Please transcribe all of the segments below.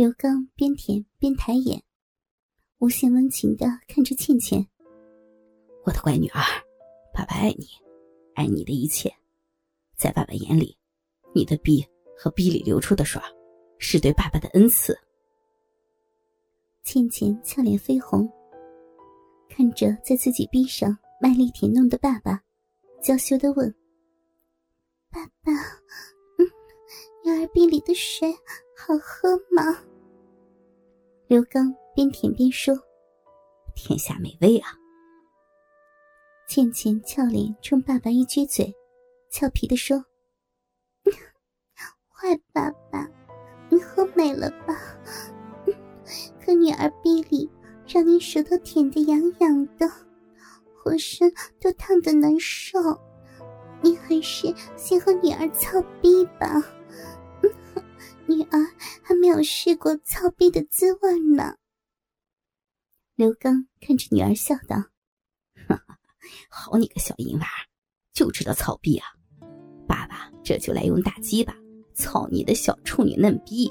刘刚边舔边抬眼，无限温情的看着倩倩：“我的乖女儿，爸爸爱你，爱你的一切。在爸爸眼里，你的逼和逼里流出的水，是对爸爸的恩赐。”倩倩俏脸绯红，看着在自己逼上卖力舔弄的爸爸，娇羞的问：“爸爸，嗯，女儿逼里的水好喝吗？”刘刚边舔边说：“天下美味啊！”倩倩俏脸冲爸爸一撅嘴，俏皮的说：“坏爸爸，你喝美了吧？可女儿逼里让你舌头舔得痒痒的，浑身都烫得难受，你还是先和女儿操逼吧。”没有试过操逼的滋味呢。刘刚看着女儿笑道：“哈哈，好你个小淫娃，就知道操逼啊！爸爸这就来用大鸡巴操你的小处女嫩逼。”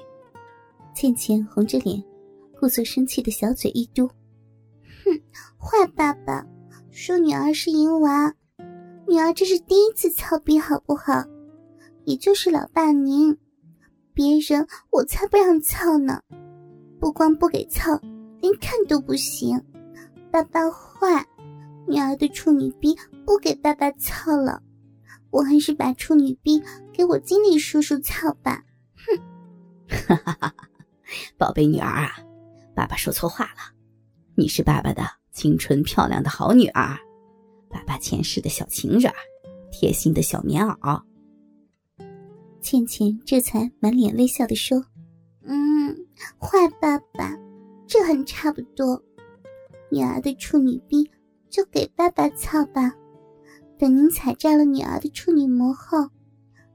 倩倩红着脸，故作生气的小嘴一嘟：“哼，坏爸爸，说女儿是淫娃，女儿这是第一次操逼，好不好？也就是老爸您。”别人我才不让操呢，不光不给操，连看都不行。爸爸坏，女儿的处女逼不给爸爸操了，我还是把处女逼给我经理叔叔操吧。哼，哈哈哈！宝贝女儿啊，爸爸说错话了，你是爸爸的清纯漂亮的好女儿，爸爸前世的小情人，贴心的小棉袄。倩倩这才满脸微笑的说：“嗯，坏爸爸，这很差不多。女儿的处女逼就给爸爸操吧。等您采摘了女儿的处女膜后，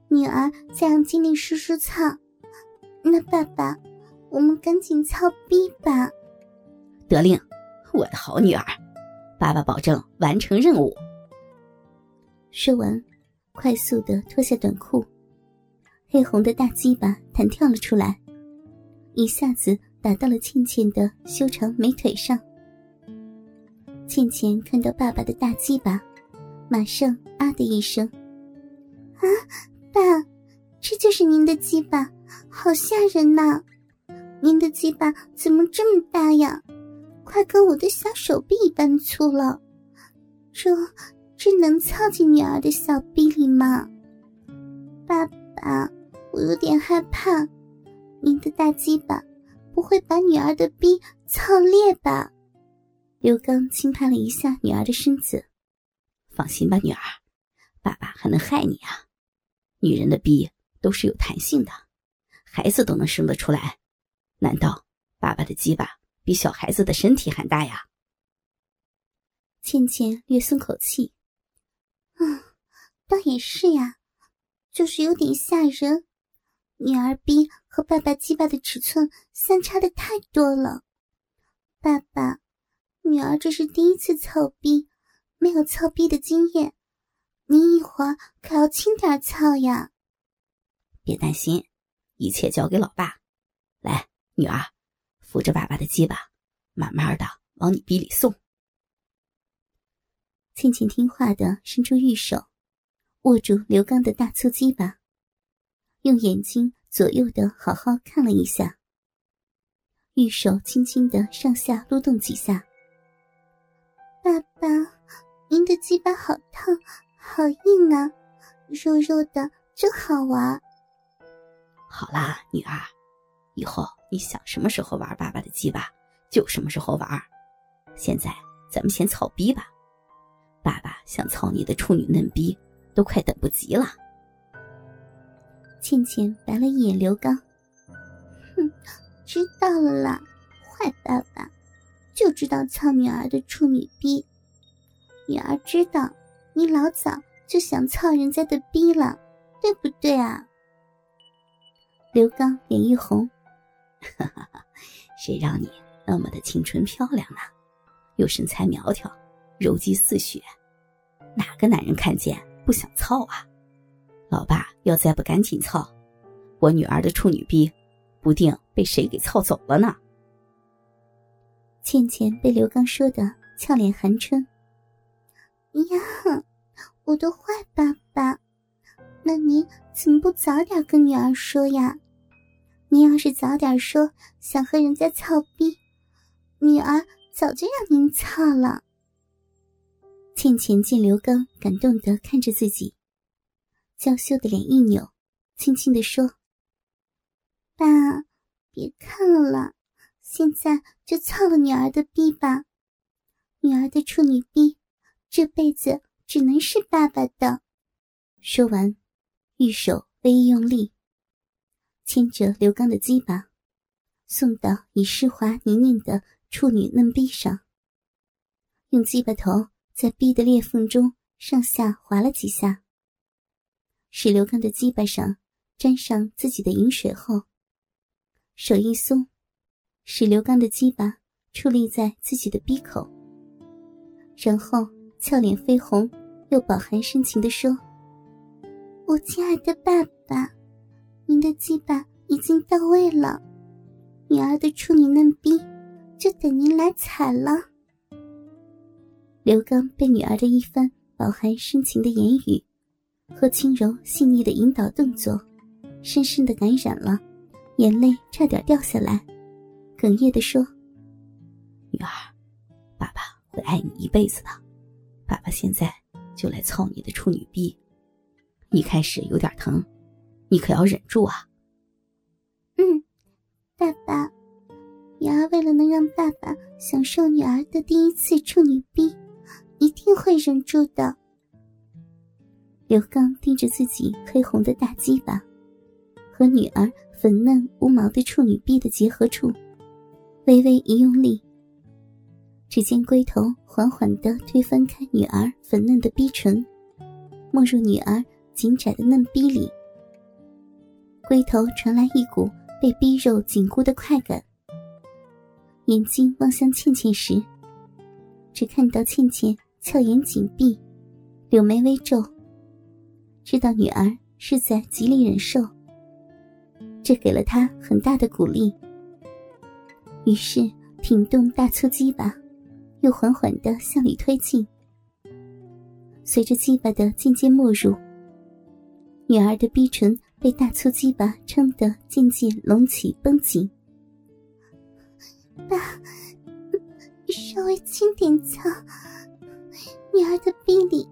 女儿再让经理叔叔操。那爸爸，我们赶紧操逼吧。”得令，我的好女儿，爸爸保证完成任务。说完，快速的脱下短裤。黑红的大鸡巴弹跳了出来，一下子打到了倩倩的修长美腿上。倩倩看到爸爸的大鸡巴，马上啊的一声：“啊，爸，这就是您的鸡巴，好吓人呐！您的鸡巴怎么这么大呀？快跟我的小手臂一般粗了，这这能操进女儿的小臂里吗？爸啊。”我有点害怕，您的大鸡巴不会把女儿的逼操裂吧？刘刚轻拍了一下女儿的身子，放心吧，女儿，爸爸还能害你啊？女人的逼都是有弹性的，孩子都能生得出来，难道爸爸的鸡巴比小孩子的身体还大呀？倩倩略松口气，嗯，倒也是呀，就是有点吓人。女儿逼和爸爸鸡巴的尺寸相差的太多了，爸爸，女儿这是第一次操逼，没有操逼的经验，您一会儿可要轻点操呀。别担心，一切交给老爸。来，女儿，扶着爸爸的鸡巴，慢慢的往你逼里送。倩倩听话的伸出玉手，握住刘刚的大粗鸡巴。用眼睛左右的好好看了一下，玉手轻轻的上下撸动几下。爸爸，您的鸡巴好烫，好硬啊，肉肉的真好玩。好啦，女儿，以后你想什么时候玩爸爸的鸡巴就什么时候玩。现在咱们先操逼吧，爸爸想操你的处女嫩逼，都快等不及了。倩倩白了一眼刘刚，哼，知道了啦，坏爸爸，就知道操女儿的处女逼。女儿知道你老早就想操人家的逼了，对不对啊？刘刚脸一红，哈哈哈，谁让你那么的清纯漂亮呢？又身材苗条，柔肌似雪，哪个男人看见不想操啊？老爸要再不赶紧操，我女儿的处女逼不定被谁给操走了呢。倩倩被刘刚说的俏脸含春。呀，我的坏爸爸，那你怎么不早点跟女儿说呀？你要是早点说想和人家操逼，女儿早就让您操了。倩倩见刘刚感动的看着自己，娇羞的脸一扭，轻轻的说：“爸，别看了，现在就操了女儿的逼吧。女儿的处女逼，这辈子只能是爸爸的。”说完，玉手微一用力。牵着刘刚的鸡巴，送到已湿滑泥泞的处女嫩逼上，用鸡巴头在逼的裂缝中上下划了几下，使刘刚的鸡巴上沾上自己的饮水后，手一松，使刘刚的鸡巴矗立在自己的逼口，然后俏脸绯红，又饱含深情地说：“我亲爱的爸爸。”您的鸡巴已经到位了，女儿的处女嫩逼就等您来踩了。刘刚被女儿的一番饱含深情的言语和轻柔细腻的引导动作，深深的感染了，眼泪差点掉下来，哽咽的说：“女儿，爸爸会爱你一辈子的。爸爸现在就来操你的处女逼，一开始有点疼。”你可要忍住啊！嗯，爸爸，女儿为了能让爸爸享受女儿的第一次处女逼，一定会忍住的。刘刚盯着自己黑红的大鸡巴和女儿粉嫩无毛的处女臂的结合处，微微一用力，只见龟头缓缓的推翻开女儿粉嫩的逼唇，没入女儿紧窄的嫩逼里。龟头传来一股被逼肉紧箍的快感，眼睛望向倩倩时，只看到倩倩俏眼紧闭，柳眉微皱，知道女儿是在极力忍受，这给了他很大的鼓励。于是挺动大粗鸡巴，又缓缓的向里推进，随着鸡巴的渐渐没入，女儿的逼唇。被大粗鸡巴撑得渐渐隆起绷紧，爸，稍微轻点操，女儿的臂里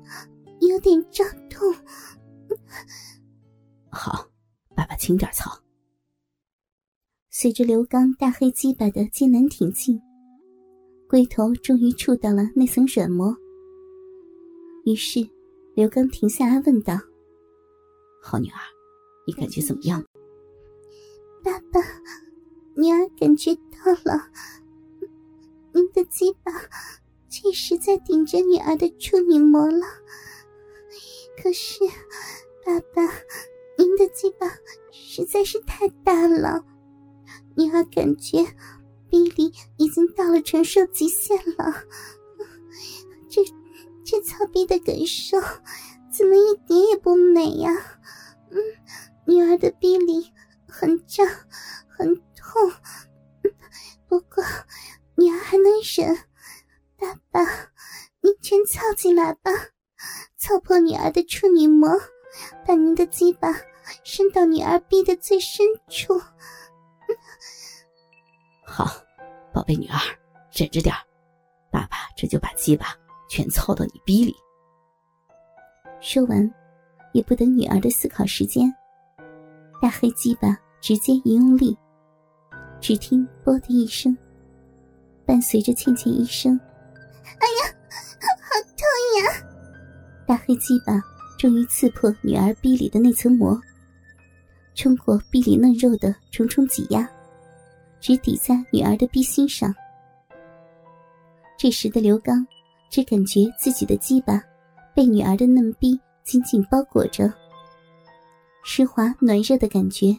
有点胀痛。好，爸爸轻点操。随着刘刚大黑鸡巴的艰难挺进，龟头终于触到了那层软膜。于是，刘刚停下来问道：“好女儿。”你感觉怎么样？爸爸，女儿感觉到了，您的鸡巴确实在顶着女儿的处女膜了。可是，爸爸，您的鸡巴实在是太大了，女儿感觉臂力已经到了承受极限了。这这操逼的感受，怎么一点也不美呀？嗯。女儿的臂里很胀，很痛，不过女儿还能忍。爸爸，您全操进来吧，操破女儿的处女膜，把您的鸡巴伸到女儿逼的最深处。好，宝贝女儿，忍着点爸爸这就把鸡巴全操到你逼里。说完，也不等女儿的思考时间。大黑鸡巴直接一用力，只听“啵”的一声，伴随着倩倩一声“哎呀，好痛呀！”大黑鸡巴终于刺破女儿逼里的那层膜，冲过逼里嫩肉的重重挤压，直抵在女儿的逼心上。这时的刘刚只感觉自己的鸡巴被女儿的嫩逼紧紧包裹着。湿滑暖热的感觉，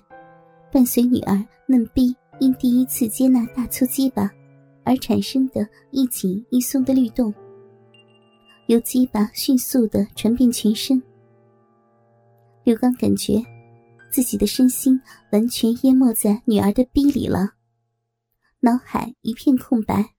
伴随女儿嫩逼因第一次接纳大粗鸡巴而产生的一紧一松的律动，由鸡巴迅速的传遍全身。刘刚感觉自己的身心完全淹没在女儿的逼里了，脑海一片空白。